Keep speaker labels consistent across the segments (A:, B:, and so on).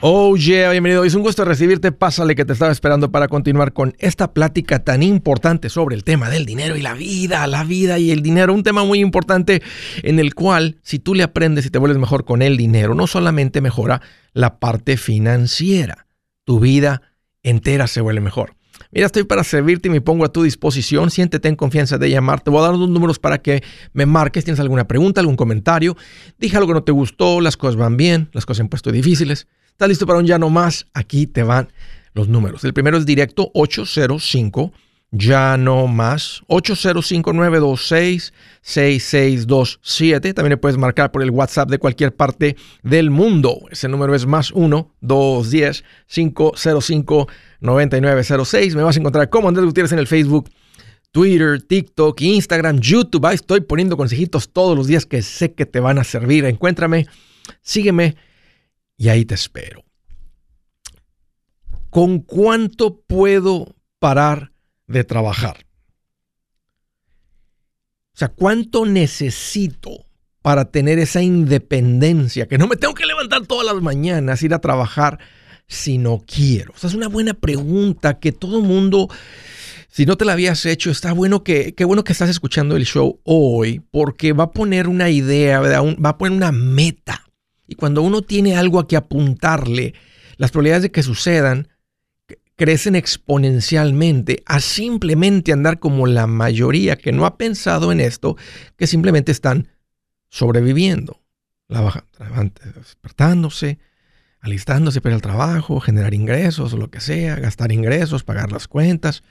A: Oh yeah, bienvenido. Es un gusto recibirte. Pásale que te estaba esperando para continuar con esta plática tan importante sobre el tema del dinero y la vida, la vida y el dinero. Un tema muy importante en el cual si tú le aprendes y te vuelves mejor con el dinero, no solamente mejora la parte financiera, tu vida entera se vuelve mejor. Mira, estoy para servirte y me pongo a tu disposición. Siéntete en confianza de llamar. Te voy a dar unos números para que me marques. ¿Tienes alguna pregunta, algún comentario? Dije algo que no te gustó, las cosas van bien, las cosas se han puesto difíciles ¿Estás listo para un ya no más? Aquí te van los números. El primero es directo 805 ya no más 805-926-6627. También le puedes marcar por el WhatsApp de cualquier parte del mundo. Ese número es más 1-210-505-9906. Me vas a encontrar como Andrés Gutiérrez en el Facebook, Twitter, TikTok, Instagram, YouTube. Estoy poniendo consejitos todos los días que sé que te van a servir. Encuéntrame, sígueme y ahí te espero. ¿Con cuánto puedo parar de trabajar? O sea, ¿cuánto necesito para tener esa independencia? Que no me tengo que levantar todas las mañanas, ir a trabajar si no quiero. O sea, es una buena pregunta que todo mundo, si no te la habías hecho, está bueno que, qué bueno que estás escuchando el show hoy, porque va a poner una idea, va a poner una meta y cuando uno tiene algo a que apuntarle, las probabilidades de que sucedan crecen exponencialmente a simplemente andar como la mayoría que no ha pensado en esto, que simplemente están sobreviviendo. La baja, despertándose, alistándose para el trabajo, generar ingresos lo que sea, gastar ingresos, pagar las cuentas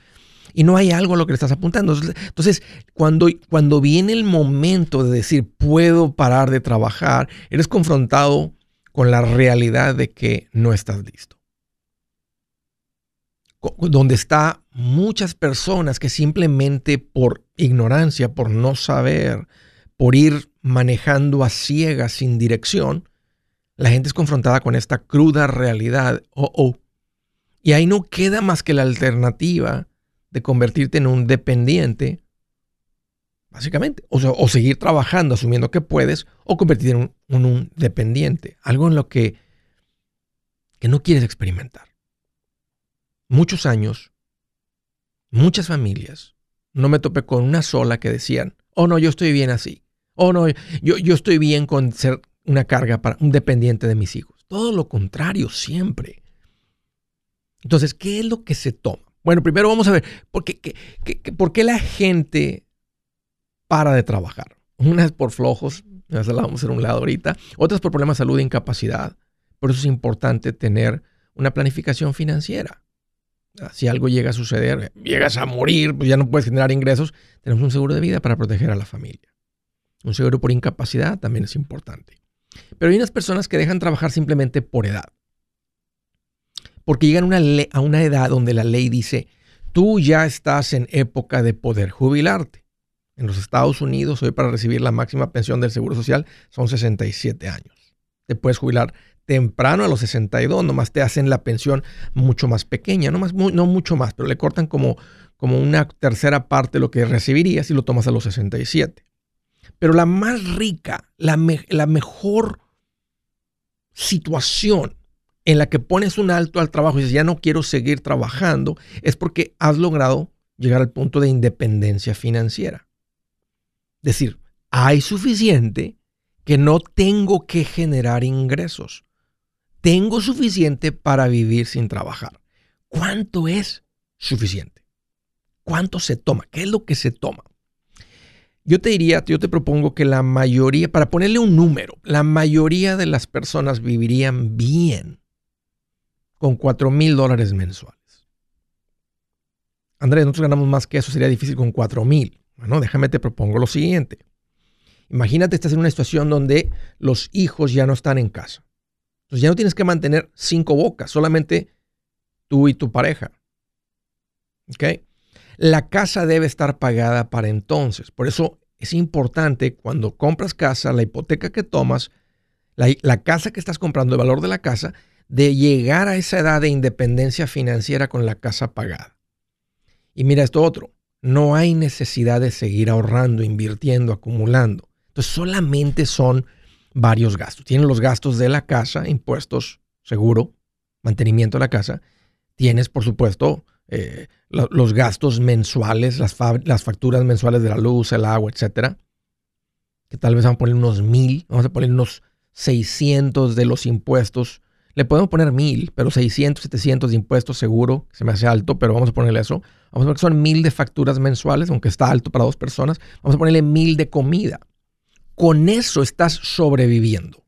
A: y no hay algo a lo que le estás apuntando. Entonces, cuando, cuando viene el momento de decir, puedo parar de trabajar, eres confrontado con la realidad de que no estás listo. Donde está muchas personas que simplemente por ignorancia, por no saber, por ir manejando a ciegas sin dirección, la gente es confrontada con esta cruda realidad. Oh, oh. Y ahí no queda más que la alternativa de convertirte en un dependiente, básicamente, o, seguir trabajando asumiendo que puedes, o convertirte en un, un dependiente, algo en lo que, que no quieres experimentar. Muchos años, muchas familias, no me topé con una sola que decían, oh no, yo estoy bien así, oh no, yo, yo estoy bien con ser una carga para un dependiente de mis hijos. Todo lo contrario, siempre. Entonces, ¿qué es lo que se toma? Bueno, primero vamos a ver, ¿por qué, ¿por qué la gente para de trabajar? Una es por flojos, ya la vamos a hacer un lado ahorita. Otras por problemas de salud e incapacidad. Por eso es importante tener una planificación financiera. Si algo llega a suceder, llegas a morir, pues ya no puedes generar ingresos, tenemos un seguro de vida para proteger a la familia. Un seguro por incapacidad también es importante. Pero hay unas personas que dejan trabajar simplemente por edad porque llegan una a una edad donde la ley dice, tú ya estás en época de poder jubilarte. En los Estados Unidos, hoy para recibir la máxima pensión del Seguro Social son 67 años. Te puedes jubilar temprano a los 62, nomás te hacen la pensión mucho más pequeña, no, más, no mucho más, pero le cortan como, como una tercera parte de lo que recibirías si lo tomas a los 67. Pero la más rica, la, la mejor situación en la que pones un alto al trabajo y dices, ya no quiero seguir trabajando, es porque has logrado llegar al punto de independencia financiera. Es decir, hay suficiente que no tengo que generar ingresos. Tengo suficiente para vivir sin trabajar. ¿Cuánto es suficiente? ¿Cuánto se toma? ¿Qué es lo que se toma? Yo te diría, yo te propongo que la mayoría, para ponerle un número, la mayoría de las personas vivirían bien con 4 mil dólares mensuales. Andrés, nosotros ganamos más que eso, sería difícil con 4 mil. Bueno, déjame te propongo lo siguiente. Imagínate estás en una situación donde los hijos ya no están en casa. Entonces ya no tienes que mantener cinco bocas, solamente tú y tu pareja. ¿Ok? La casa debe estar pagada para entonces. Por eso es importante cuando compras casa, la hipoteca que tomas, la, la casa que estás comprando, el valor de la casa, de llegar a esa edad de independencia financiera con la casa pagada. Y mira esto otro, no hay necesidad de seguir ahorrando, invirtiendo, acumulando. Entonces solamente son varios gastos. Tienen los gastos de la casa, impuestos, seguro, mantenimiento de la casa, tienes, por supuesto, eh, los gastos mensuales, las, facturas mensuales de la luz, el agua, etcétera. Que tal vez vamos a poner unos mil, vamos a poner unos 600 de los impuestos. Le podemos poner mil, pero 600, 700 de impuestos seguro, se me hace alto, pero vamos a ponerle eso. Vamos a poner que son mil de facturas mensuales, aunque está alto para dos personas. Vamos a ponerle mil de comida. Con eso estás sobreviviendo.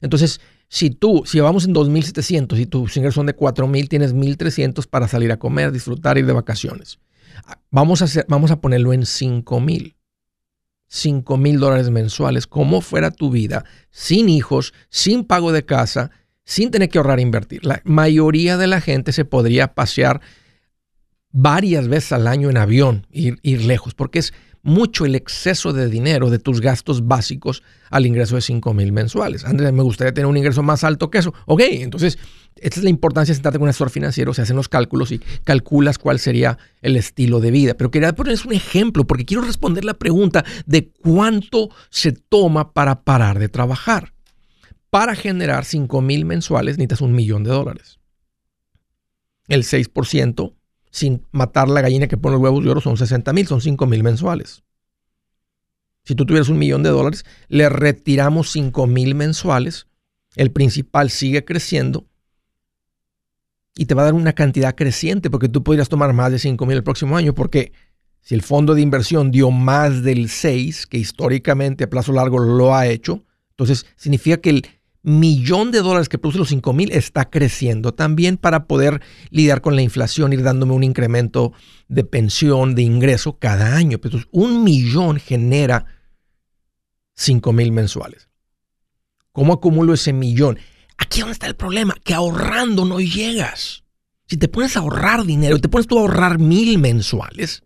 A: Entonces, si tú, si vamos en 2.700 y tus ingresos son de 4.000, tienes 1.300 para salir a comer, disfrutar, ir de vacaciones. Vamos a, hacer, vamos a ponerlo en 5.000. 5 mil dólares mensuales, como fuera tu vida, sin hijos, sin pago de casa, sin tener que ahorrar e invertir. La mayoría de la gente se podría pasear varias veces al año en avión, ir, ir lejos, porque es mucho el exceso de dinero de tus gastos básicos al ingreso de 5 mil mensuales. Andrés, me gustaría tener un ingreso más alto que eso. Ok, entonces, esta es la importancia de sentarte con un asesor financiero, se hacen los cálculos y calculas cuál sería el estilo de vida. Pero quería ponerles un ejemplo porque quiero responder la pregunta de cuánto se toma para parar de trabajar. Para generar 5 mil mensuales necesitas un millón de dólares. El 6% sin matar la gallina que pone los huevos de oro son 60 mil, son 5 mil mensuales. Si tú tuvieras un millón de dólares, le retiramos 5 mil mensuales, el principal sigue creciendo y te va a dar una cantidad creciente porque tú podrías tomar más de 5 mil el próximo año porque si el fondo de inversión dio más del 6, que históricamente a plazo largo lo ha hecho, entonces significa que el millón de dólares que produce los 5 mil está creciendo también para poder lidiar con la inflación, ir dándome un incremento de pensión, de ingreso cada año. Entonces, un millón genera 5 mil mensuales. ¿Cómo acumulo ese millón? Aquí donde está el problema, que ahorrando no llegas. Si te pones a ahorrar dinero, te pones tú a ahorrar mil mensuales,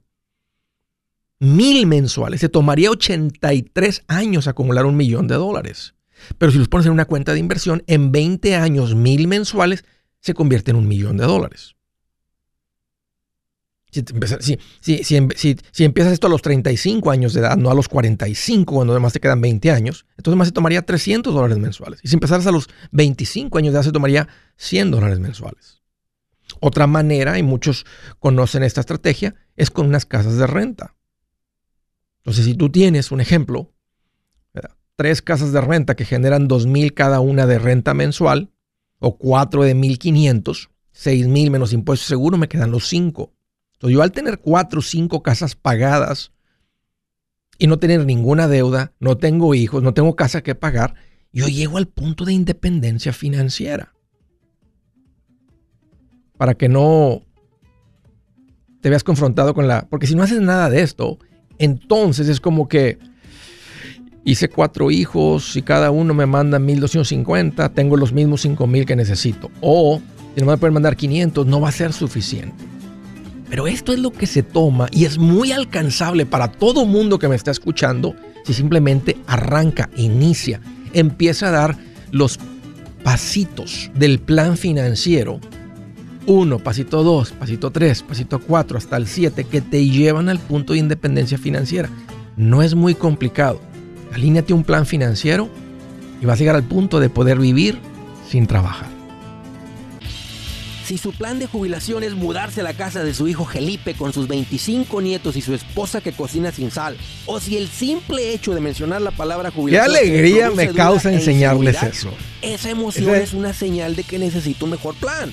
A: mil mensuales, se tomaría 83 años acumular un millón de dólares. Pero si los pones en una cuenta de inversión, en 20 años, mil mensuales, se convierte en un millón de dólares. Si, empiezas esto a los 35 años de edad, no a los 45, cuando además te quedan 20 años, entonces más se tomaría 300 dólares mensuales. Y si empezaras a los 25 años de edad, se tomaría 100 dólares mensuales. Otra manera, y muchos conocen esta estrategia, es con unas casas de renta. Entonces, si tú tienes un ejemplo, tres casas de renta que generan 2.000 cada una de renta mensual, o cuatro de 1.500, 6.000 menos impuestos seguro, me quedan los cinco. Entonces yo al tener cuatro o cinco casas pagadas y no tener ninguna deuda, no tengo hijos, no tengo casa que pagar, yo llego al punto de independencia financiera. Para que no te veas confrontado con la... Porque si no haces nada de esto, entonces es como que hice cuatro hijos y cada uno me manda 1250, tengo los mismos 5000 que necesito. O si no me pueden mandar 500, no va a ser suficiente. Pero esto es lo que se toma y es muy alcanzable para todo mundo que me está escuchando si simplemente arranca, inicia, empieza a dar los pasitos del plan financiero. Uno, pasito dos, pasito tres, pasito cuatro, hasta el siete, que te llevan al punto de independencia financiera. No es muy complicado Alíñate un plan financiero y vas a llegar al punto de poder vivir sin trabajar.
B: Si su plan de jubilación es mudarse a la casa de su hijo Felipe con sus 25 nietos y su esposa que cocina sin sal, o si el simple hecho de mencionar la palabra jubilación...
A: ¡Qué alegría me causa enseñarles eso!
B: Esa emoción es una señal de que necesito un mejor plan.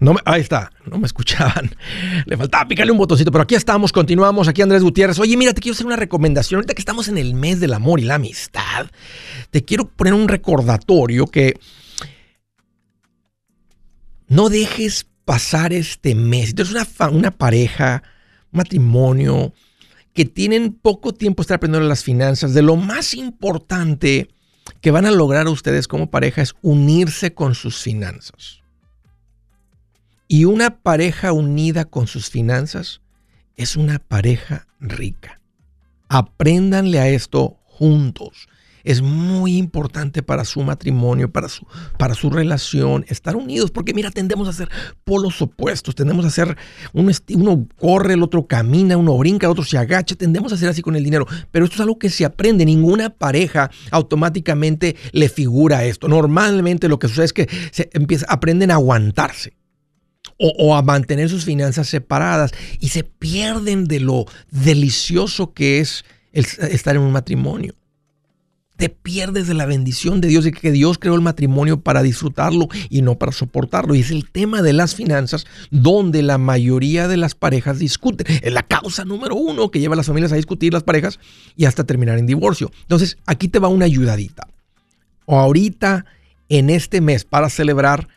A: No ahí está, no me escuchaban. Le faltaba picarle un botoncito, pero aquí estamos, continuamos. Aquí Andrés Gutiérrez. Oye, mira, te quiero hacer una recomendación. Ahorita que estamos en el mes del amor y la amistad, te quiero poner un recordatorio que no dejes pasar este mes. Si tienes una, una pareja, un matrimonio, que tienen poco tiempo estar aprendiendo las finanzas, de lo más importante que van a lograr ustedes como pareja es unirse con sus finanzas. Y una pareja unida con sus finanzas es una pareja rica. Apréndanle a esto juntos. Es muy importante para su matrimonio, para su, para su relación, estar unidos, porque mira, tendemos a ser polos opuestos, tendemos a ser, uno, corre, el otro camina, uno brinca, el otro se agacha, tendemos a ser así con el dinero, pero esto es algo que se aprende, ninguna pareja automáticamente le figura esto. Normalmente lo que sucede es que se empieza, aprenden a aguantarse o, a mantener sus finanzas separadas y se pierden de lo delicioso que es estar en un matrimonio. Te pierdes de la bendición de Dios y que Dios creó el matrimonio para disfrutarlo y no para soportarlo. Y es el tema de las finanzas donde la mayoría de las parejas discuten. Es la causa número uno que lleva a las familias a discutir las parejas y hasta terminar en divorcio. Entonces, aquí te va una ayudadita. O ahorita, en este mes, para celebrar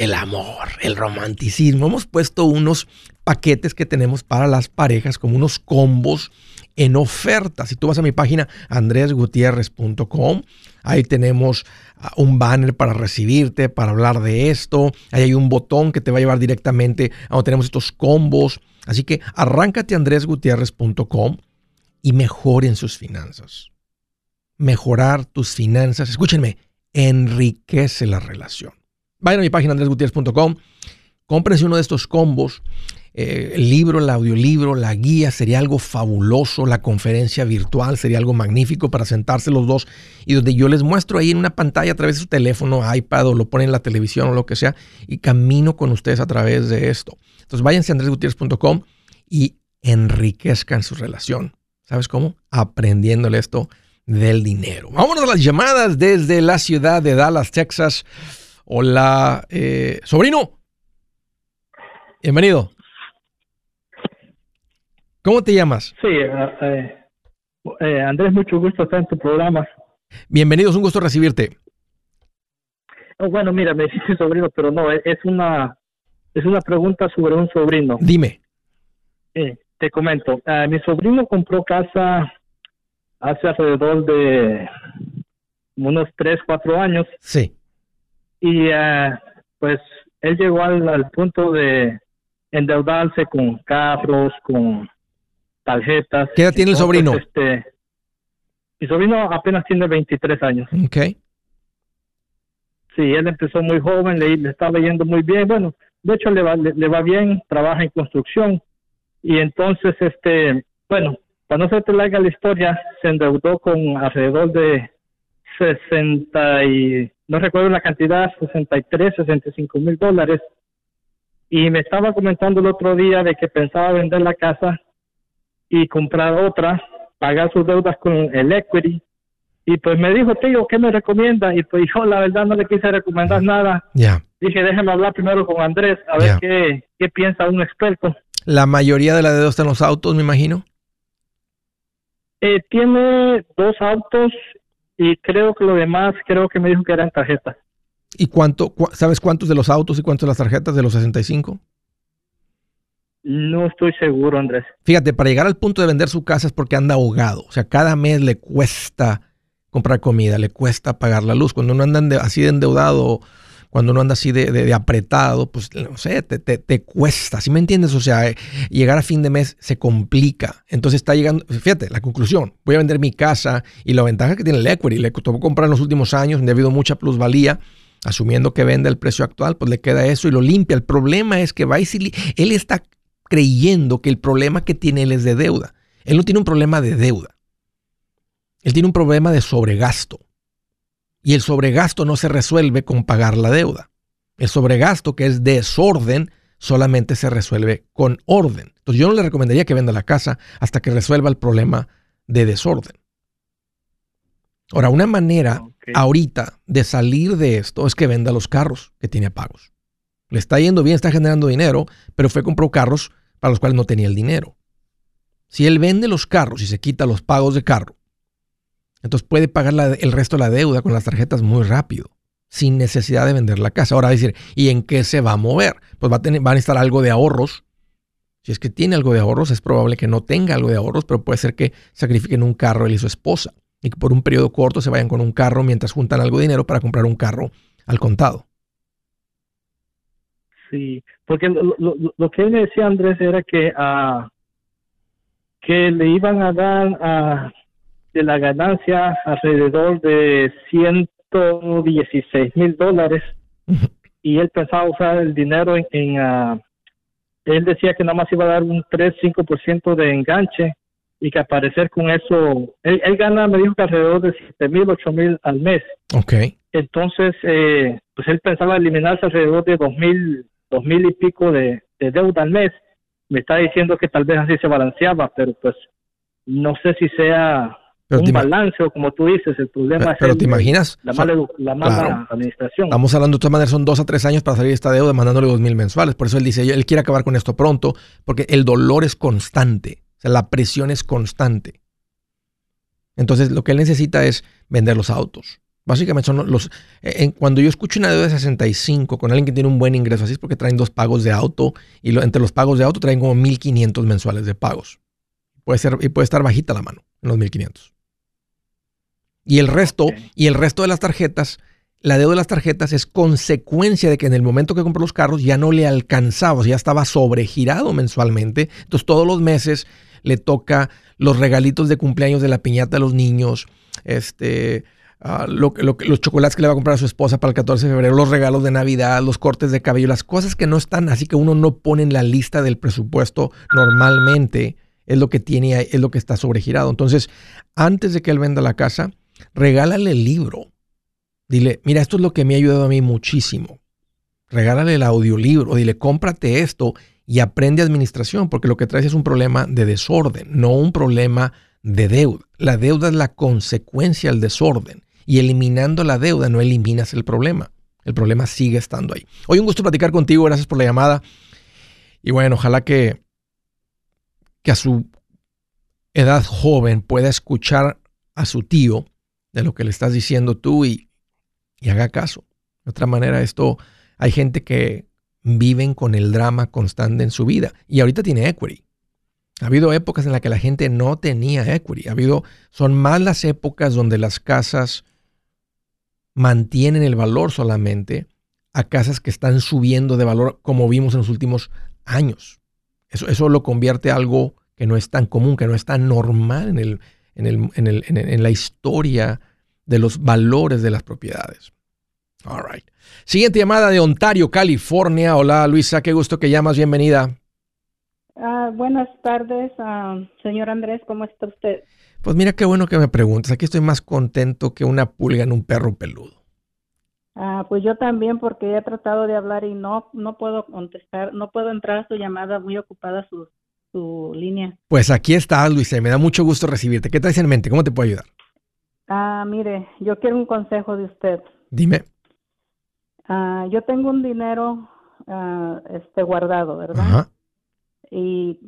A: el amor, el romanticismo. Hemos puesto unos paquetes que tenemos para las parejas, como unos combos en oferta. Si tú vas a mi página andresgutierrez.com, ahí tenemos ah, un banner para recibirte, para hablar de esto. Ahí hay un botón que te va a llevar directamente a donde tenemos estos combos. Así que arráncate andresgutierrez.com y mejoren sus finanzas. Mejorar tus finanzas, escúchenme, enriquece la relación. Vayan a mi página andresgutierrez.com, cómprense uno de estos combos. Eh, el libro, el audiolibro, la guía sería algo fabuloso, la conferencia virtual sería algo magnífico para sentarse los dos y donde yo les muestro ahí en una pantalla a través de su teléfono, iPad o lo ponen en la televisión o lo que sea y camino con ustedes a través de esto. Entonces váyanse a andresgutierrez.com y enriquezcan su relación. ¿Sabes cómo? Aprendiéndole esto del dinero. Vámonos a las llamadas desde la ciudad de Dallas, Texas. Hola, eh, sobrino. Bienvenido. ¿Cómo te llamas?
C: Sí, eh, eh, Andrés, mucho gusto estar en tu programa.
A: Bienvenido, es un gusto recibirte.
C: Oh, bueno, mira, me dijiste sobrino, pero no, es una es una pregunta sobre un sobrino.
A: Dime.
C: te comento, mi sobrino compró casa hace alrededor de unos 3, 4 años.
A: Sí
C: y eh, pues él llegó al, punto de endeudarse con carros, con tarjetas.
A: ¿Qué edad tiene el sobrino? Este,
C: mi sobrino apenas tiene 23 años.
A: Ok.
C: Sí, él empezó muy joven, le, le estaba yendo muy bien. Bueno, de hecho le va, le, va bien, trabaja en construcción. Y entonces, este, bueno, para no se te larga la historia, se endeudó con alrededor de 60 y no recuerdo la cantidad, 63, 65 mil dólares. Y me estaba comentando el otro día de que pensaba vender la casa y comprar otra, pagar sus deudas con el equity. Y pues me dijo, tío, ¿qué me recomienda? Y pues yo la verdad no le quise recomendar nada. Dije, déjame hablar primero con Andrés, a ver qué, qué piensa un experto.
A: La mayoría de la deuda está en los autos, me imagino.
C: Eh, tiene dos autos y creo que lo demás, creo que me dijo que eran tarjetas.
A: ¿Y cuánto, sabes cuántos de los autos y cuántos de las tarjetas de los 65?
C: No estoy seguro, Andrés.
A: Fíjate, para llegar al punto de vender su casa es porque anda ahogado. O sea, cada mes le cuesta comprar comida, le cuesta pagar la luz. Cuando uno anda así de endeudado, cuando uno anda así de, apretado, pues no sé, te, cuesta. ¿Sí me entiendes? O sea, llegar a fin de mes se complica. Entonces está llegando, fíjate, la conclusión. Voy a vender mi casa y la ventaja que tiene el equity, le tocó comprar en los últimos años, donde ha habido mucha plusvalía asumiendo que vende el precio actual, pues le queda eso y lo limpia. El problema es que va él está creyendo que el problema que tiene él es de deuda. Él no tiene un problema de deuda. Él tiene un problema de sobregasto. Y el sobregasto no se resuelve con pagar la deuda. El sobregasto, que es desorden, solamente se resuelve con orden. Entonces yo no le recomendaría que venda la casa hasta que resuelva el problema de desorden. Ahora, una manera ahorita de salir de esto es que venda los carros que tiene pagos. Le está yendo bien, está generando dinero, pero fue compró carros para los cuales no tenía el dinero. Si él vende los carros y se quita los pagos de carro, entonces puede pagar el resto de la deuda con las tarjetas muy rápido, sin necesidad de vender la casa. Ahora a decir, ¿y en qué se va a mover? Pues va a, tener, a algo de ahorros. Si es que tiene algo de ahorros, es probable que no tenga algo de ahorros, pero puede ser que sacrifiquen un carro él y su esposa y que por un periodo corto se vayan con un carro mientras juntan algo de dinero para comprar un carro al contado.
C: Sí, porque lo, que él me decía Andrés era que, que le iban a dar uh, de la ganancia alrededor de 116 mil dólares y él pensaba usar el dinero en, en uh, él decía que nada más iba a dar un 3-5% de enganche y que aparecer con eso, él, gana, me dijo que alrededor de 7 mil, 8 mil al mes.
A: Ok.
C: Entonces, eh, pues él pensaba eliminarse alrededor de 2 mil dos mil y pico de, deuda al mes. Me está diciendo que tal vez así se balanceaba, pero pues no sé si sea un balance o como tú dices, el problema
A: pero, es te imaginas,
C: la mala, administración.
A: Estamos hablando de todas maneras, son dos a tres años para salir de esta deuda mandándole dos mil mensuales. Por eso él dice, él quiere acabar con esto pronto, porque el dolor es constante, o sea, la presión es constante. Entonces lo que él necesita es vender los autos, Básicamente son los... Eh, cuando yo escucho una deuda de 65 con alguien que tiene un buen ingreso, así es porque traen dos pagos de auto y entre los pagos de auto traen como 1.500 mensuales de pagos. Puede ser, y puede estar bajita la mano en los 1.500. Y el resto, y el resto de las tarjetas, la deuda de las tarjetas es consecuencia de que en el momento que compró los carros ya no le alcanzaba, ya estaba sobregirado mensualmente. Entonces todos los meses le toca los regalitos de cumpleaños de la piñata de los niños, este, Ah, lo, los chocolates que le va a comprar a su esposa para el 14 de febrero, los regalos de Navidad, los cortes de cabello, las cosas que no están, así que uno no pone en la lista del presupuesto normalmente, es lo que tiene, es lo que está sobregirado. Entonces, antes de que él venda la casa, regálale el libro. Dile, mira, esto es lo que me ha ayudado a mí muchísimo. Regálale el audiolibro, dile, cómprate esto y aprende administración, porque lo que traes es un problema de desorden, no un problema de deuda. La deuda es la consecuencia del desorden y eliminando la deuda no eliminas el problema. El problema sigue estando ahí. Hoy un gusto platicar contigo, gracias por la llamada. Y bueno, ojalá que, que a su edad joven pueda escuchar a su tío de lo que le estás diciendo tú y, y haga caso. De otra manera, esto hay gente que viven con el drama constante en su vida y ahorita tiene equity. Ha habido épocas en las que la gente no tenía equity. Ha habido, son más las épocas donde las casas mantienen el valor solamente a casas que están subiendo de valor como vimos en los últimos años. Eso, eso lo convierte en algo que no es tan común, que no es tan normal en, el, en, el, en, el, en la historia de los valores de las propiedades. All right. Siguiente llamada de Ontario, California. Hola Luisa, qué gusto que llamas, bienvenida.
D: Ah, buenas tardes, uh, señor Andrés, ¿cómo está usted?
A: Pues mira qué bueno que me preguntas. Aquí estoy más contento que una pulga en un perro peludo.
D: Ah, pues yo también porque he tratado de hablar y no no puedo contestar, no puedo entrar a su llamada, muy ocupada su, su línea.
A: Pues aquí está, Luisa, me da mucho gusto recibirte. ¿Qué traes en mente? ¿Cómo te puedo ayudar?
D: Ah, mire, yo quiero un consejo de usted.
A: Dime.
D: Ah, yo tengo un dinero ah, este guardado, ¿verdad? Ajá. Y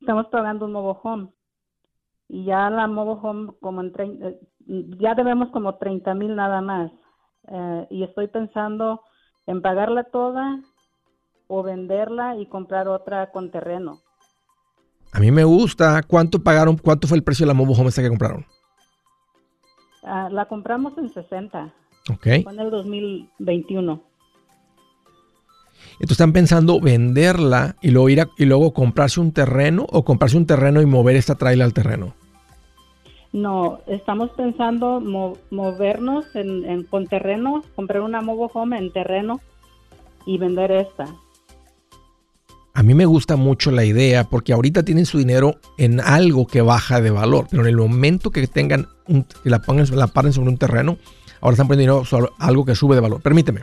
D: estamos pagando un nuevo home y ya la mobile home como en ya debemos como 30 mil nada más. Eh, y estoy pensando en pagarla toda o venderla y comprar otra con terreno.
A: A mí me gusta. ¿Cuánto pagaron? ¿Cuánto fue el precio de la mobile home esta que compraron?
D: Ah, la compramos en 60.
A: Ok.
D: Fue en el 2021.
A: Entonces están pensando venderla y luego ir a- y luego comprarse un terreno o comprarse un terreno y mover esta trailer al terreno.
D: No, estamos pensando mo- movernos en, en- con terreno, comprar una mobile home en terreno y vender esta.
A: A mí me gusta mucho la idea porque ahorita tienen su dinero en algo que baja de valor, pero en el momento que tengan un, que la pongan, la paren sobre un terreno, ahora están poniendo dinero sobre algo que sube de valor. Permíteme.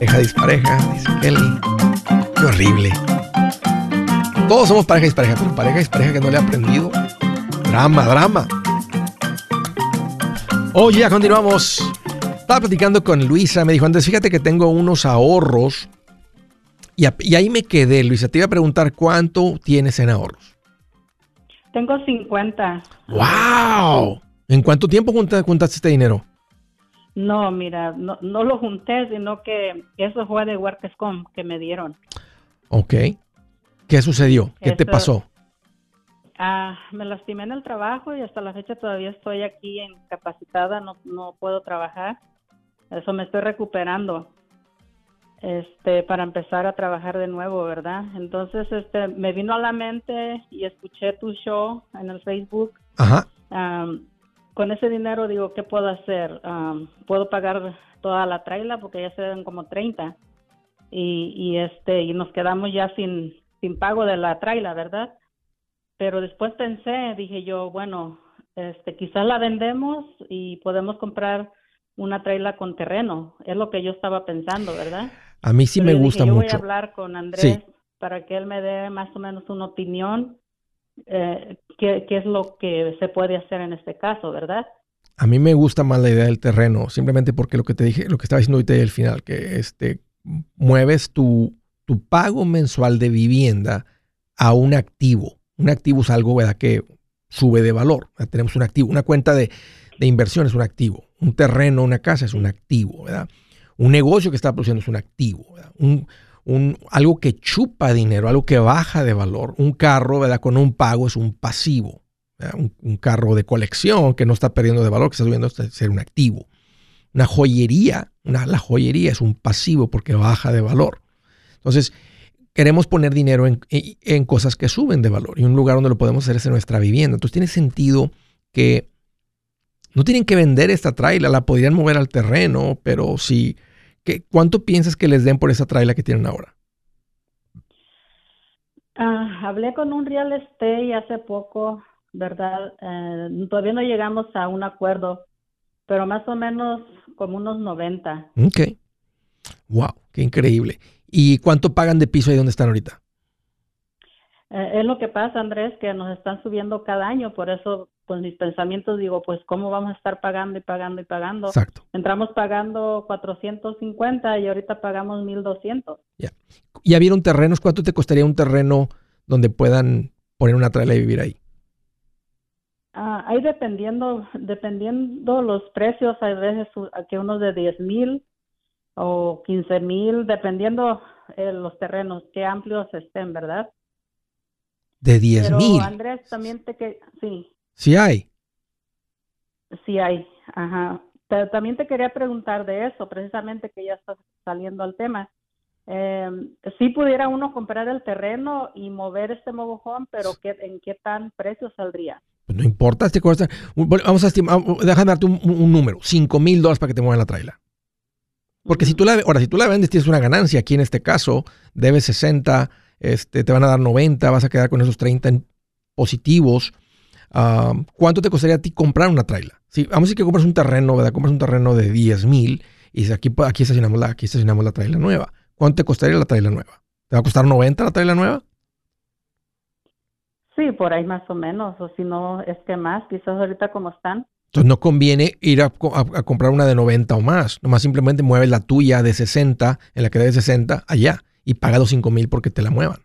A: Pareja dispareja, dice Kelly. Qué horrible. Todos somos pareja dispareja, pero pareja dispareja que no le ha aprendido. Drama, drama. Oye, ya continuamos. Estaba platicando con Luisa, me dijo antes, fíjate que tengo unos ahorros. Y, a- y ahí me quedé, Luisa. Te iba a preguntar cuánto tienes en ahorros.
D: Tengo 50.
A: ¡Wow! ¿En cuánto tiempo junta- juntaste este dinero?
D: No, mira, no, no lo junté, sino que eso fue de Workers.com que me dieron.
A: Ok. ¿Qué sucedió? ¿Qué te pasó?
D: Ah, me lastimé en el trabajo y hasta la fecha todavía estoy aquí incapacitada, no, no puedo trabajar. Eso me estoy recuperando. Este, para empezar a trabajar de nuevo, ¿verdad? Entonces, este, me vino a la mente y escuché tu show en el Facebook.
A: Ajá.
D: Con ese dinero digo, ¿qué puedo hacer? Puedo pagar toda la traila porque ya se ven como 30 y, y este y nos quedamos ya sin sin pago de la traila, ¿verdad? Pero después pensé, dije yo, bueno, este quizás la vendemos y podemos comprar una traila con terreno. Es lo que yo estaba pensando, ¿verdad?
A: A mí sí
D: Pero
A: me
D: yo dije,
A: gusta
D: yo voy a
A: mucho.
D: hablar con Andrés
A: Sí.
D: para que él me dé más o menos una opinión eh, qué, qué es lo que se puede hacer en este caso, ¿verdad?
A: A mí me gusta más la idea del terreno, simplemente porque lo que te dije, lo que estaba diciendo ahorita al final, que este, mueves tu, tu pago mensual de vivienda a un activo. Un activo es algo ¿verdad? que sube de valor. Tenemos un activo, una cuenta de, de inversión es un activo. Un terreno, una casa es un activo, ¿verdad? Un negocio que está produciendo es un activo, ¿verdad? Un, un- algo que chupa dinero, algo que baja de valor. Un carro, ¿verdad? Con un pago es un pasivo. Un, carro de colección que no está perdiendo de valor, que está subiendo, está ser un activo. Una joyería, una, la joyería es un pasivo porque baja de valor. Entonces, queremos poner dinero en, en- en cosas que suben de valor y un lugar donde lo podemos hacer es en nuestra vivienda. Entonces, tiene sentido que no tienen que vender esta traila, la podrían mover al terreno, pero si, ¿qué, ¿cuánto piensas que les den por esa traila que tienen ahora?
D: Ah, hablé con un real estate hace poco, ¿verdad? Eh, todavía no llegamos a un acuerdo, pero más o menos como unos 90.
A: Ok. Wow, qué increíble. ¿Y cuánto pagan de piso ahí donde están ahorita?
D: Eh, es lo que pasa, Andrés, que nos están subiendo cada año, por eso, pues mis pensamientos digo, pues cómo vamos a estar pagando y pagando y pagando.
A: Exacto.
D: Entramos pagando 450 y ahorita pagamos 1200.
A: ¿Ya vieron terrenos? ¿Cuánto te costaría un terreno donde puedan poner una traila y vivir ahí?
D: Ah, ahí dependiendo, dependiendo los precios, hay veces que unos de 10 mil o 15 mil, dependiendo eh, los terrenos, qué amplios estén, ¿verdad?
A: De 10
D: Pero
A: mil.
D: Andrés, también te que, sí,
A: Sí hay.
D: Sí hay, ajá. también te quería preguntar de eso, precisamente que ya está saliendo al tema. Eh, si pudiera uno comprar el terreno y mover este mobile pero ¿qué, ¿en qué tan precio saldría?
A: Pues no importa, este cuesta, vamos a estimar, déjame darte un, número, 5 mil dólares para que te muevan la traila. Porque si tú la, ahora, si tú la vendes, tienes una ganancia. Aquí en este caso, debes 60, este, te van a dar 90, vas a quedar con esos 30 positivos. ¿Cuánto te costaría a ti comprar una traila? Si, vamos a decir que compras un terreno, ¿verdad? Compras un terreno de 10 mil y aquí, aquí, estacionamos la, aquí estacionamos la traila nueva. ¿Cuánto te costaría la traila nueva? ¿Te va a costar 90 la traila nueva?
D: Sí, por ahí más o menos, o si no es que más, quizás ahorita como están.
A: Entonces no conviene ir a, comprar una de 90 o más, nomás simplemente mueves la tuya de 60, en la que debes 60, allá, y paga los 5 mil porque te la muevan.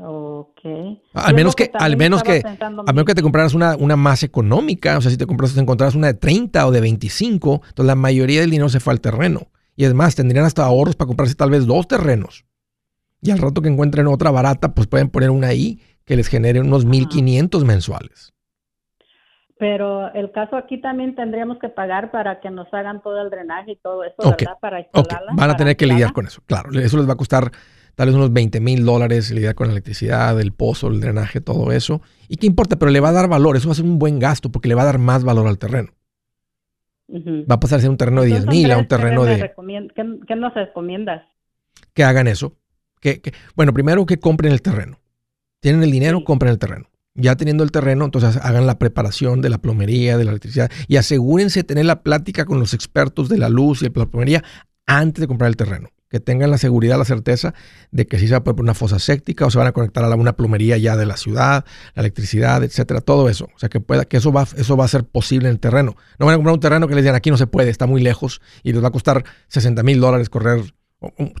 D: Ok.
A: Al menos que, al menos que, al menos que te compraras una, una más económica, o sea, si te compras, te encontraras una de 30 o de 25, entonces la mayoría del dinero se fue al terreno. Y es más, tendrían hasta ahorros para comprarse tal vez dos terrenos. Y al rato que encuentren otra barata, pues pueden poner una ahí que les genere unos 1.500 mensuales.
D: Pero el caso aquí también tendríamos que pagar para que nos hagan todo el drenaje y todo eso, ¿verdad? Para instalarla.
A: Van a tener que lidiar con eso, claro. Eso les va a costar tal vez unos 20 mil dólares lidiar con la electricidad, el pozo, el drenaje, todo eso. ¿Y qué importa? Pero le va a dar valor. Eso va a ser un buen gasto porque le va a dar más valor al terreno. Va a pasar a ser un terreno de 10 mil a un terreno de...
D: ¿Qué, nos recomiendas?
A: Que hagan eso. Que, bueno, primero que compren el terreno. Tienen el dinero, compren el terreno. Ya teniendo el terreno, entonces hagan la preparación de la plomería, de la electricidad y asegúrense de tener la plática con los expertos de la luz y de la plomería antes de comprar el terreno que tengan la seguridad, la certeza de que si se va a poner una fosa séptica o se van a conectar a una plomería ya de la ciudad, la electricidad, etcétera, todo eso. O sea, que pueda, que eso va, eso va a ser posible en el terreno. No van a comprar un terreno que les digan aquí no se puede, está muy lejos y les va a costar 60 mil dólares correr,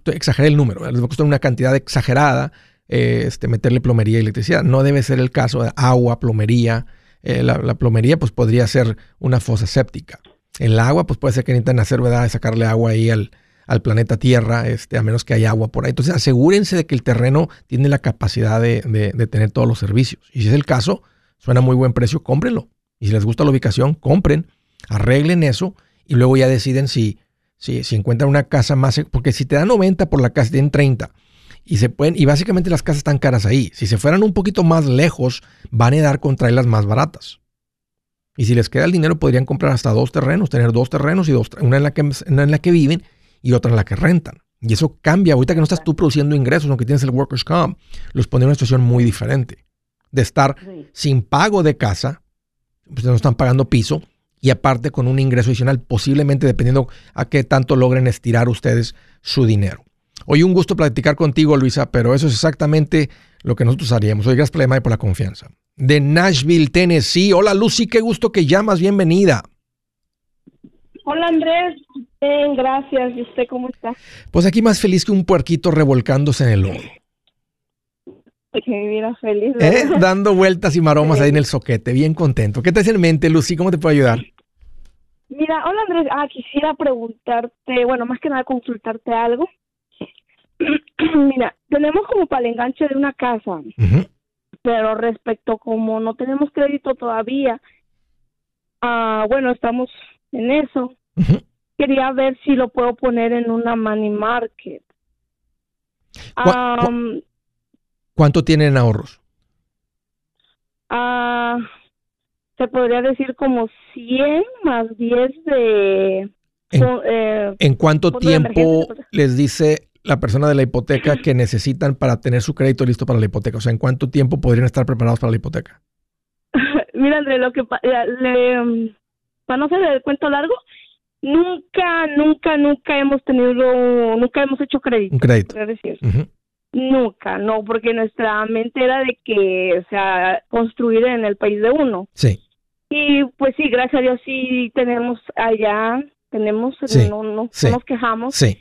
A: exageré el número, les va a costar una cantidad exagerada eh, este, meterle plomería y electricidad. No debe ser el caso de agua, plomería. Eh, la, plomería pues podría ser una fosa séptica. El agua pues puede ser que necesitan hacer, ¿verdad? Sacarle agua ahí al, al planeta Tierra, este, a menos que haya agua por ahí. Entonces asegúrense de que el terreno tiene la capacidad de, tener todos los servicios. Y si es el caso, suena muy buen precio, cómprenlo. Y si les gusta la ubicación, compren, arreglen eso y luego ya deciden si, si, si encuentran una casa más, porque si te dan 90 por la casa, tienen 30. Y se pueden, y básicamente las casas están caras ahí. Si se fueran un poquito más lejos, van a dar con traerlas más baratas. Y si les queda el dinero, podrían comprar hasta dos terrenos, tener dos terrenos y dos, una en la que, una en la que viven y otra en la que rentan. Y eso cambia. Ahorita que no estás tú produciendo ingresos, aunque tienes el Workers' Comp, los pone en una situación muy diferente. De estar sin pago de casa, pues no están pagando piso, y aparte con un ingreso adicional, posiblemente dependiendo a qué tanto logren estirar ustedes su dinero. Hoy un gusto platicar contigo, Luisa, pero eso es exactamente lo que nosotros haríamos. Hoy gracias por la confianza. De Nashville, Tennessee. Hola, Lucy, qué gusto que llamas. Bienvenida.
E: Hola, Andrés. Bien, gracias. ¿Y usted cómo está?
A: Pues aquí más feliz que un puerquito revolcándose en el lodo.
E: Que mi feliz.
A: ¿Eh? Dando vueltas y maromas ahí en el soquete, bien contento. ¿Qué te hace en mente, Lucy? ¿Cómo te puedo ayudar?
E: Mira, hola Andrés, ah, quisiera preguntarte, bueno, más que nada consultarte algo. Mira, tenemos como para el enganche de una casa, pero respecto como no tenemos crédito todavía, ah, bueno, estamos en eso quería ver si lo puedo poner en una money market.
A: ¿Cuánto tienen ahorros?
E: Ah, se podría decir como 100 más 10 de...
A: ¿En, eh, ¿en cuánto tiempo les dice la persona de la hipoteca que necesitan para tener su crédito listo para la hipoteca? O sea, ¿en cuánto tiempo podrían estar preparados para la hipoteca?
E: Mira, André, lo que le, um, para no hacer el cuento largo, nunca, nunca, nunca hemos tenido, nunca hemos hecho crédito.
A: Un crédito.
E: Decir. Nunca, no, porque nuestra mente era de que, o sea, construir en el país de uno.
A: Sí.
E: Y pues sí, gracias a Dios sí tenemos allá, tenemos, no, no, nos quejamos.
A: Sí.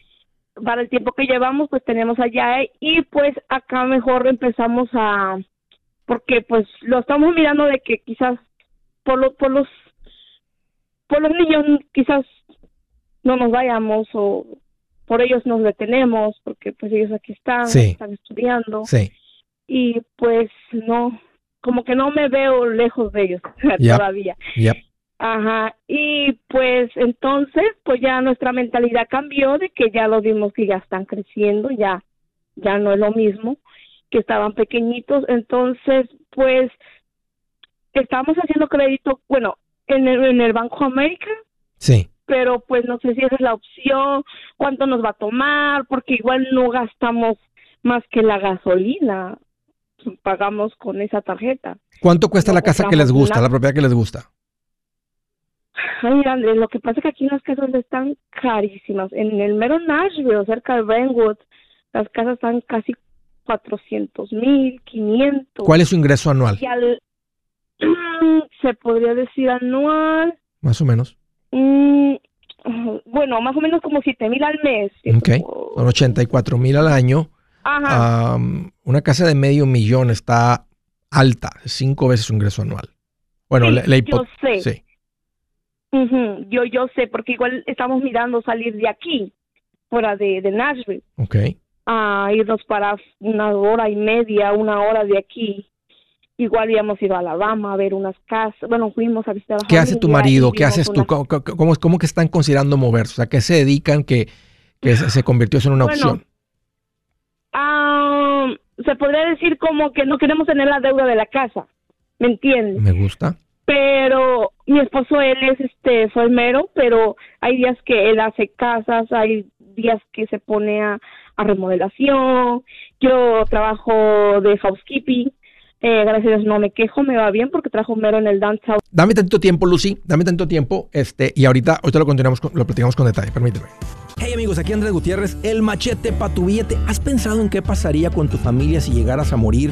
E: Para el tiempo que llevamos, pues tenemos allá y pues acá mejor empezamos a, porque pues lo estamos mirando de que quizás por, lo, por los por los niños quizás no nos vayamos o por ellos nos detenemos porque pues ellos aquí están, están estudiando.
A: Sí.
E: Y pues no, como que no me veo lejos de ellos
A: Yep.
E: todavía.
A: Yep.
E: Ajá, y pues entonces, pues ya nuestra mentalidad cambió de que ya los vimos que ya están creciendo, ya, ya no es lo mismo que estaban pequeñitos, entonces, pues, estamos haciendo crédito, bueno, en el, en el Banco América,
A: Sí.
E: pero pues no sé si esa es la opción, cuánto nos va a tomar, porque igual no gastamos más que la gasolina, pagamos con esa tarjeta.
A: ¿Cuánto cuesta
E: No
A: la casa que les gusta,
E: nada.
A: la propiedad que les gusta?
E: Ay, Andrés, lo que pasa es que aquí las casas están carísimas. En el mero Nashville, cerca de Brentwood, las casas están casi 400 mil, 500.
A: ¿Cuál es su ingreso anual?
E: Y al, se podría decir anual,
A: Más o menos.
E: mm, bueno, más o menos como 7 mil al mes.
A: Ok. Son 84 mil al año.
E: Ajá.
A: Una casa de medio millón está alta, cinco veces su ingreso anual. Bueno,
E: Sí,
A: la, la
E: yo sé.
A: Sí.
E: Yo, yo sé, porque igual estamos mirando salir de aquí, fuera de, de Nashville.
A: Ok.
E: a irnos para una hora y media, una hora de aquí. Igual íbamos ido a Alabama a ver unas casas. Bueno, fuimos a visitar a
A: ¿Qué hace tu marido? ¿Qué haces tú? ¿Cómo, cómo- cómo- que están considerando moverse? O sea, ¿qué se dedican que, que se convirtió eso en una
E: Bueno,
A: opción?
E: Ah, se podría decir como que no queremos tener la deuda de la casa, ¿me entiendes?
A: Me gusta.
E: Pero mi esposo, él es este enfermero, pero hay días que él hace casas, hay días que se pone a, a remodelación. Yo trabajo de housekeeping. Eh, gracias a Dios no me quejo, me va bien porque trabajo mero en el downtown.
A: Dame tantito tiempo, Lucy. Dame tantito tiempo. Este, y ahorita, ahorita lo continuamos, con- lo platicamos con detalle. Permíteme.
B: Hey amigos, aquí Andrés Gutiérrez, el machete para tu billete. ¿Has pensado en qué pasaría con tu familia si llegaras a morir?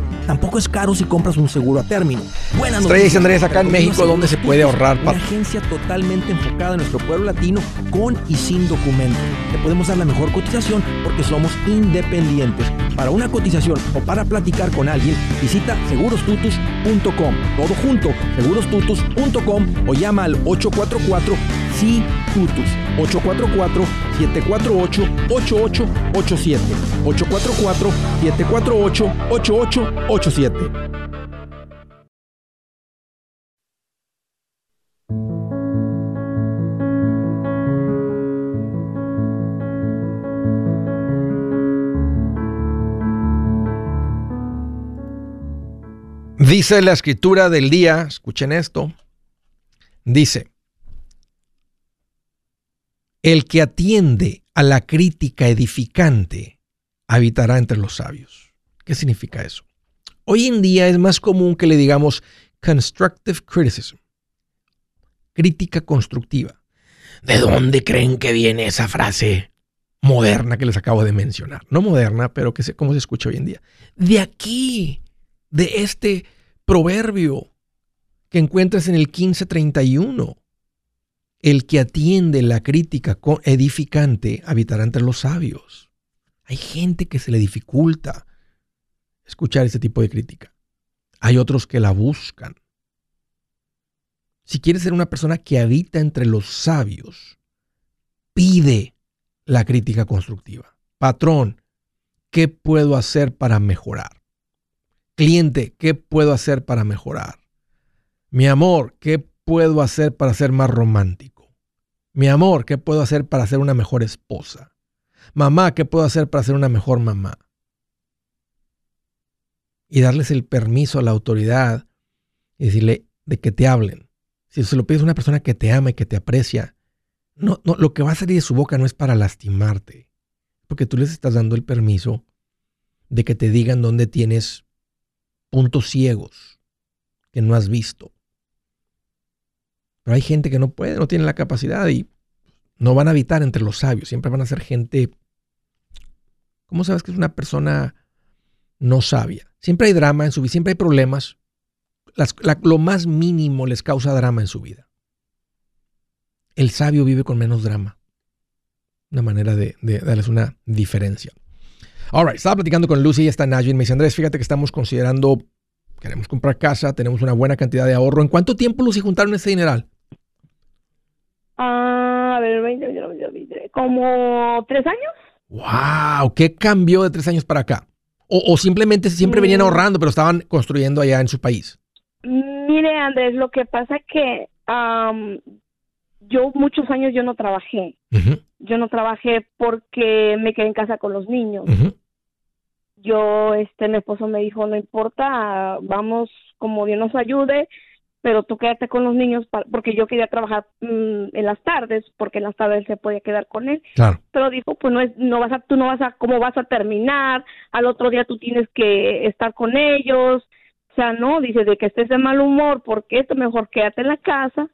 B: Tampoco es caro si compras un seguro a término. Buenas
A: Estrella y. Andrés acá en México, donde se puede ahorrar,
B: Una agencia totalmente enfocada en nuestro pueblo latino con y sin documentos. Te podemos dar la mejor cotización porque somos independientes. Para una cotización o para platicar con alguien, visita segurostutus.com. Todo junto, segurostutus.com o llama al 844 sí Tutus 844 748 8887 844 748 8887
A: Dice la escritura del día, escuchen esto, dice, el que atiende a la crítica edificante habitará entre los sabios. ¿Qué significa eso? Hoy en día es más común que le digamos constructive criticism, crítica constructiva. ¿De dónde creen que viene esa frase moderna que les acabo de mencionar? No moderna, pero que sé cómo se escucha hoy en día. De aquí, de este proverbio que encuentras en el 1531. El que atiende la crítica edificante habitará entre los sabios. Hay gente que se le dificulta escuchar ese tipo de crítica. Hay otros que la buscan. Si quieres ser una persona que habita entre los sabios, pide la crítica constructiva. Patrón, ¿qué puedo hacer para mejorar? Cliente, ¿qué puedo hacer para mejorar? Mi amor, ¿qué puedo hacer para ser más romántico? Mi amor, ¿qué puedo hacer para ser una mejor esposa? Mamá, ¿qué puedo hacer para ser una mejor mamá? Y darles el permiso a la autoridad y decirle de que te hablen. Si se lo pides a una persona que te ama y que te aprecia, no, lo que va a salir de su boca no es para lastimarte, porque tú les estás dando el permiso de que te digan dónde tienes puntos ciegos que no has visto. Pero hay gente que no puede, no tiene la capacidad y no van a habitar entre los sabios. Siempre van a ser gente. ¿Cómo sabes que es una persona no sabia? Siempre hay drama en su vida, siempre hay problemas. Las- la- lo más mínimo les causa drama en su vida. El sabio vive con menos drama. Una manera de, de darles una diferencia. All right, estaba platicando con Lucy y está en Nashville. Me dice, Andrés, fíjate que estamos considerando, queremos comprar casa, tenemos una buena cantidad de ahorro. ¿En cuánto tiempo, Lucy, juntaron ese dineral?
E: Ah, a ver, 20, 20, 20, como tres años.
A: ¡Wow! ¿Qué cambió de tres años para acá? ¿O, o simplemente siempre venían
E: Mm.
A: ahorrando, pero estaban construyendo allá en su país?
E: Mire, Andrés, lo que pasa es que am, yo muchos años yo no trabajé. Yo no trabajé porque me quedé en casa con los niños. Yo, este, mi esposo me dijo, no importa, vamos como Dios nos ayude, pero tú quédate con los niños porque yo quería trabajar mm, en las tardes, porque en las tardes él se podía quedar con él.
A: Claro.
E: Pero dijo, pues no es, no vas a, tú no vas a, ¿cómo vas a terminar? Al otro día tú tienes que estar con ellos. O sea, no, dice, de que estés de mal humor, porque esto mejor quédate en la casa,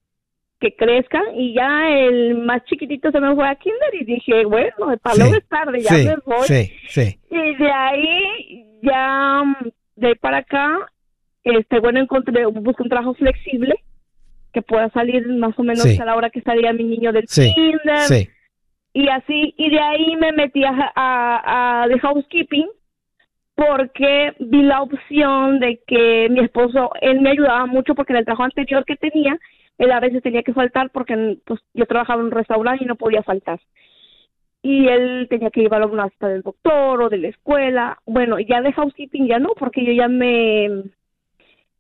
E: que crezcan, y ya el más chiquitito se me fue a kinder, y dije, bueno, para
A: Sí,
E: luego es tarde, ya
A: sí,
E: me voy.
A: sí, sí.
E: Y de ahí, ya, de ahí para acá, este, bueno, encontré, busqué un trabajo flexible, que pueda salir más o menos
A: Sí.
E: a la hora que salía mi niño del
A: Sí,
E: kinder,
A: Sí.
E: y así, y de ahí me metí a, a, a de housekeeping porque vi la opción de que mi esposo, él me ayudaba mucho porque en el trabajo anterior que tenía, él a veces tenía que faltar porque pues, yo trabajaba en un restaurante y no podía faltar. Y él tenía que llevarlo a una cita del doctor o de la escuela. Bueno, ya de housekeeping ya no, porque yo ya me,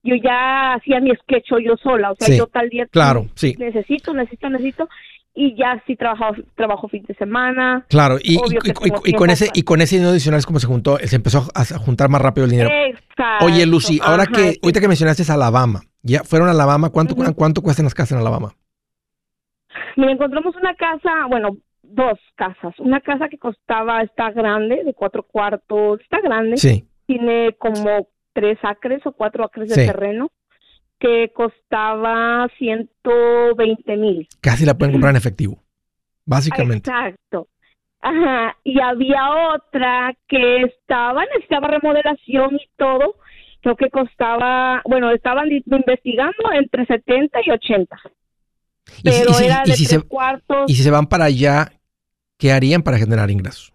E: yo ya hacía mi sketch yo sola, o sea,
A: Sí,
E: yo tal día
A: Claro, sí.
E: necesito, necesito, necesito, y ya sí trabajo, trabajo fin de semana.
A: Claro, y, y- con ese y con ese dinero adicional es como se juntó, se empezó a juntar más rápido el dinero.
E: Exacto.
A: Oye, Lucy, ahora
E: Ajá,
A: que
E: sí.
A: ahorita que mencionaste es Alabama, ya fueron a Alabama, ¿cuánto
E: Ujú.
A: cuánto cuestan las casas en Alabama?
E: Mira, encontramos una casa, bueno, dos casas. Una casa que costaba, está grande, de cuatro cuartos, está grande.
A: Sí.
E: Tiene como tres acres o cuatro acres
A: Sí.
E: de terreno, que costaba 120 mil.
A: Casi la pueden comprar en efectivo. Básicamente.
E: Exacto. Ajá, y había otra que estaba, necesitaba remodelación y todo, creo que costaba, bueno, estaban investigando entre 70 y 80,
A: Y si,
E: pero
A: y si-
E: era
A: y
E: de
A: si
E: tres
A: se,
E: cuartos.
A: y si se van para allá, ¿qué harían para generar ingresos?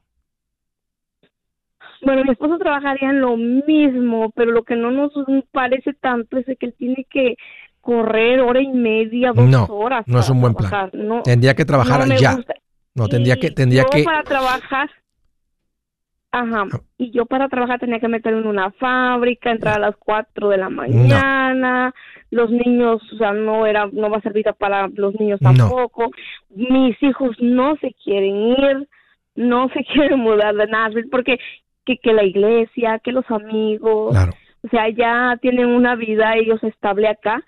E: Bueno, mi esposo trabajaría en lo mismo, pero lo que no nos parece tanto es que él tiene que correr hora y media, dos
A: No,
E: horas.
A: no es un buen plan.
E: trabajar. No,
A: Tendría que trabajar
E: no
A: allá.
E: gusta.
A: No, tendría
E: Y
A: que, tendría
E: yo
A: que.
E: para trabajar, ajá,
A: Ah.
E: y yo para trabajar tenía que meterme en una fábrica, entrar a las 4 de la mañana, los niños, o sea, no era, no va a servir para los niños tampoco, mis hijos no se quieren ir, no se quieren mudar de Nashville, porque que, que la iglesia, que los amigos,
A: Claro.
E: o sea, ya tienen una vida ellos estable acá.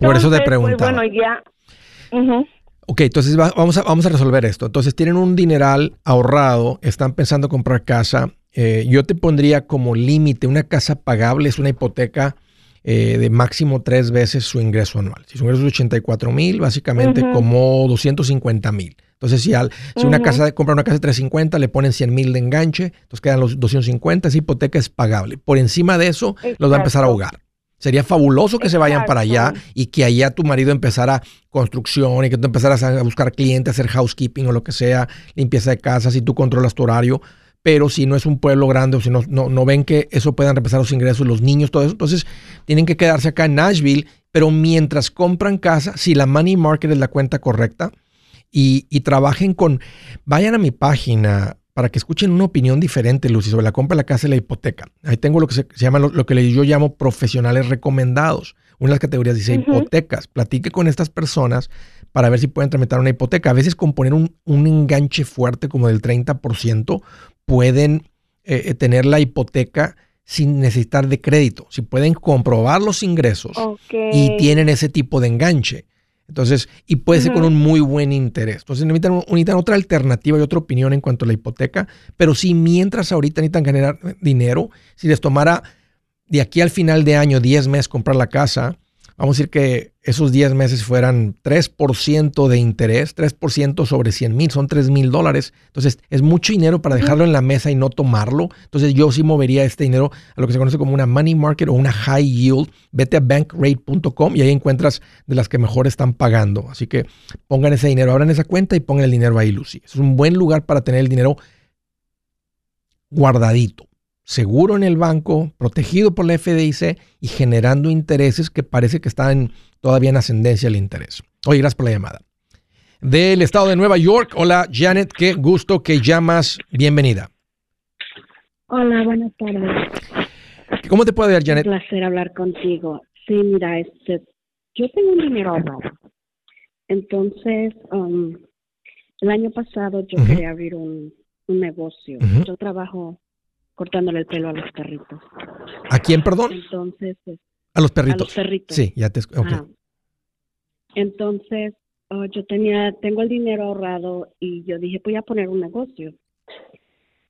A: Por eso te
E: Entonces, pues, bueno, ya, ujú.
A: Ok, entonces va- vamos, a, vamos a resolver esto. Entonces tienen un dineral ahorrado, están pensando comprar casa. Eh, yo te pondría como límite una casa pagable, es una hipoteca eh, de máximo tres veces su ingreso anual. Si su ingreso es 84 mil, básicamente como 250 mil. Entonces, si, al, si una casa compra una casa de 350, le ponen 100 mil de enganche, entonces quedan los 250, esa hipoteca es pagable. Por encima de eso, los va a empezar a ahogar. Sería fabuloso que se vayan para allá y que allá tu marido empezara construcción y que tú empezaras a buscar clientes, hacer housekeeping o lo que sea, limpieza de casas y tú controlas tu horario. Pero si no es un pueblo grande o si no, no, no ven que eso puedan repasar los ingresos, los niños, todo eso, entonces tienen que quedarse acá en Nashville. Pero mientras compran casa, si la money market es la cuenta correcta y, y trabajen con, vayan a mi página para que escuchen una opinión diferente, Lucy, sobre la compra de la casa y la hipoteca. Ahí tengo lo que se, se llama, lo, lo que yo llamo profesionales recomendados. Una de las categorías dice hipotecas. Platique con estas personas para ver si pueden tramitar una hipoteca. A veces con poner un, un enganche fuerte como del 30% pueden eh, eh, tener la hipoteca sin necesitar de crédito. Si pueden comprobar los ingresos y tienen ese tipo de enganche. Entonces, y puede ser con un muy buen interés. Entonces, necesitan, necesitan otra alternativa y otra opinión en cuanto a la hipoteca. Pero si mientras ahorita necesitan generar dinero, si les tomara de aquí al final de año 10 meses comprar la casa, vamos a decir que esos 10 meses fueran 3% de interés, 3% sobre 100 mil, son 3 mil dólares. Entonces, es mucho dinero para dejarlo en la mesa y no tomarlo. Entonces, yo sí movería este dinero a lo que se conoce como una money market o una high yield. Vete a bankrate.com y ahí encuentras de las que mejor están pagando. Así que pongan ese dinero, abran esa cuenta y pongan el dinero ahí, Lucy. Es un buen lugar para tener el dinero guardadito, seguro en el banco, protegido por la FDIC y generando intereses que parece que están todavía en ascendencia el interés. Oye, gracias por la llamada. Del estado de Nueva York, hola Janet, qué gusto que llamas, bienvenida.
F: Hola, buenas tardes.
A: ¿Cómo te puedo ayudar, Janet?
F: Un placer hablar contigo. Sí, mira, este, yo tengo un dinero ahorrado. Entonces, um, el año pasado yo quería abrir un, un negocio. Yo trabajo cortándole el pelo a los perritos.
A: ¿A quién, perdón?
F: Entonces, es-
A: A los
F: a
A: perritos.
F: los perritos.
A: Sí, ya te... Ok.
F: Ajá. Entonces, oh, yo tenía, tengo el dinero ahorrado y yo dije, voy a poner un negocio.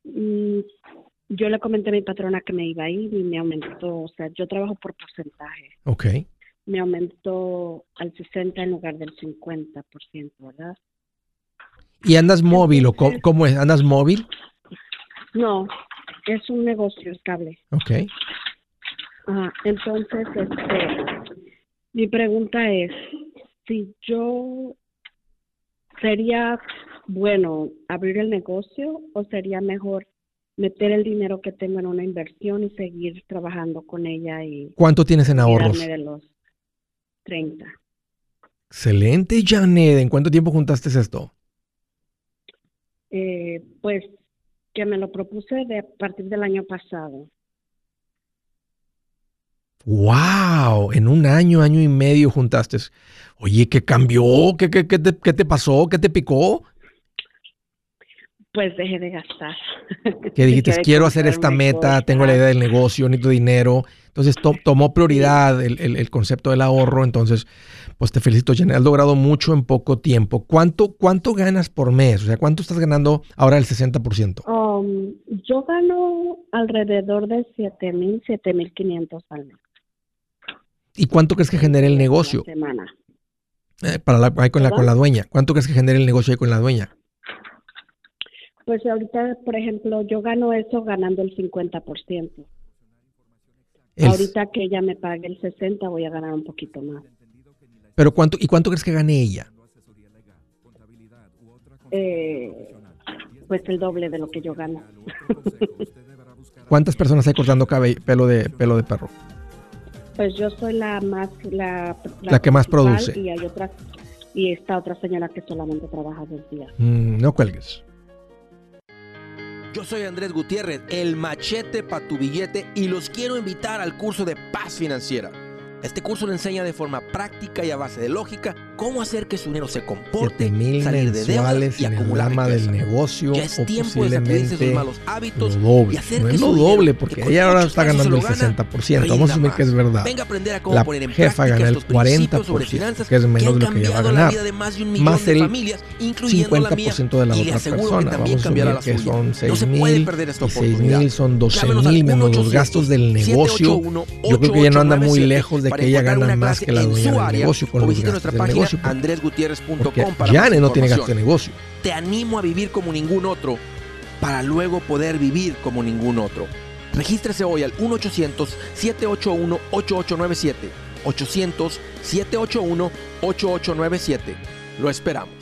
F: Mm, yo le comenté a mi patrona que me iba a ir y me aumentó, o sea, yo trabajo por porcentaje.
A: Ok.
F: Me aumentó al 60 en lugar del 50%, ¿verdad?
A: ¿Y andas móvil o cómo, cómo es? ¿Andas móvil?
F: No, es un negocio estable.
A: Ok.
F: Ajá, entonces, este, mi pregunta es, si yo sería bueno abrir el negocio o sería mejor meter el dinero que tengo en una inversión y seguir trabajando con ella y
A: ¿Cuánto tienes en ahorros?
F: de los 30.
A: Excelente, Janet. ¿En cuánto tiempo juntaste esto?
F: Eh, pues que me lo propuse de a partir del año pasado.
A: ¡Wow! En un año, año y medio juntaste. Oye, ¿qué cambió? ¿Qué, qué, qué te, qué te pasó? ¿Qué te picó?
F: Pues dejé de gastar.
A: Que dijiste, quiero hacer esta meta, tengo la idea del negocio, necesito dinero. Entonces to- tomó prioridad el, el- el concepto del ahorro. Entonces, pues te felicito, Janet. Has logrado mucho en poco tiempo. ¿Cuánto, ¿Cuánto ganas por mes? O sea, ¿cuánto estás ganando ahora el 60%?
F: Um, yo gano alrededor de siete mil, siete mil quinientos al mes.
A: ¿Y cuánto crees que genere el
F: la
A: negocio?
F: semana.
A: Eh, para la, ahí con, la, con la dueña. ¿Cuánto crees que genere el negocio ahí con la dueña?
F: Pues ahorita, por ejemplo, yo gano eso ganando el 50%.
A: El-
F: Ahorita que ella me pague el 60, voy a ganar un poquito más.
A: pero cuánto, ¿Y cuánto crees que gane ella?
F: Eh, pues el doble de lo que yo gano.
A: ¿Cuántas personas hay cortando cabello, pelo de pelo de perro?
F: Pues yo soy la más la,
A: La que más produce.
F: y hay otra y esta otra señora que solamente trabaja dos días.
A: Mm, no cuelgues.
B: Yo soy Andrés Gutiérrez, el machete para tu billete y los quiero invitar al curso de paz financiera. Este curso le enseña de forma práctica y a base de lógica cómo hacer que su dinero se comporte,
A: 7 mil
B: salir de deudas y
A: en el
B: acumular
A: rama del
B: riqueza.
A: negocio
B: Ya es
A: o
B: tiempo de sacudirse sus
A: posiblemente
B: malos hábitos
A: lo doble.
B: y hacer
A: No
B: que
A: es lo doble
B: que
A: porque ella ahora está ganando el
B: se lo gana,
A: 60%. Vamos a asumir que es verdad.
B: Venga a aprender a cómo
A: La
B: poner en
A: jefa gana el
B: estos principios sobre
A: 40%,
B: finanzas
A: que es menos de lo que ella va a ganar.
B: de más de un
A: Más
B: de
A: el
B: familias, incluyendo la mía.
A: 50% de la
B: y le
A: otra
B: aseguro que
A: persona.
B: también
A: Vamos a asumir que son
B: No
A: 6
B: se puede
A: mil. Y 6
B: oportunidad.
A: mil son 12
B: Llámenos al
A: mil menos los
B: 1-800
A: gastos del negocio.
B: 781
A: Yo creo que ella no anda muy
B: 8897
A: lejos de
B: para
A: que ella gana
B: una
A: más
B: clase
A: que la dueña del
B: área
A: negocio con
B: o visite nuestra página
A: porque-
B: andresgutierrez.com para
A: Jane no tiene
B: información.
A: de negocio.
B: Te animo a vivir como ningún otro para luego poder vivir como ningún otro. Regístrese hoy al 1-800-781-8897. 800-781-8897. Lo esperamos.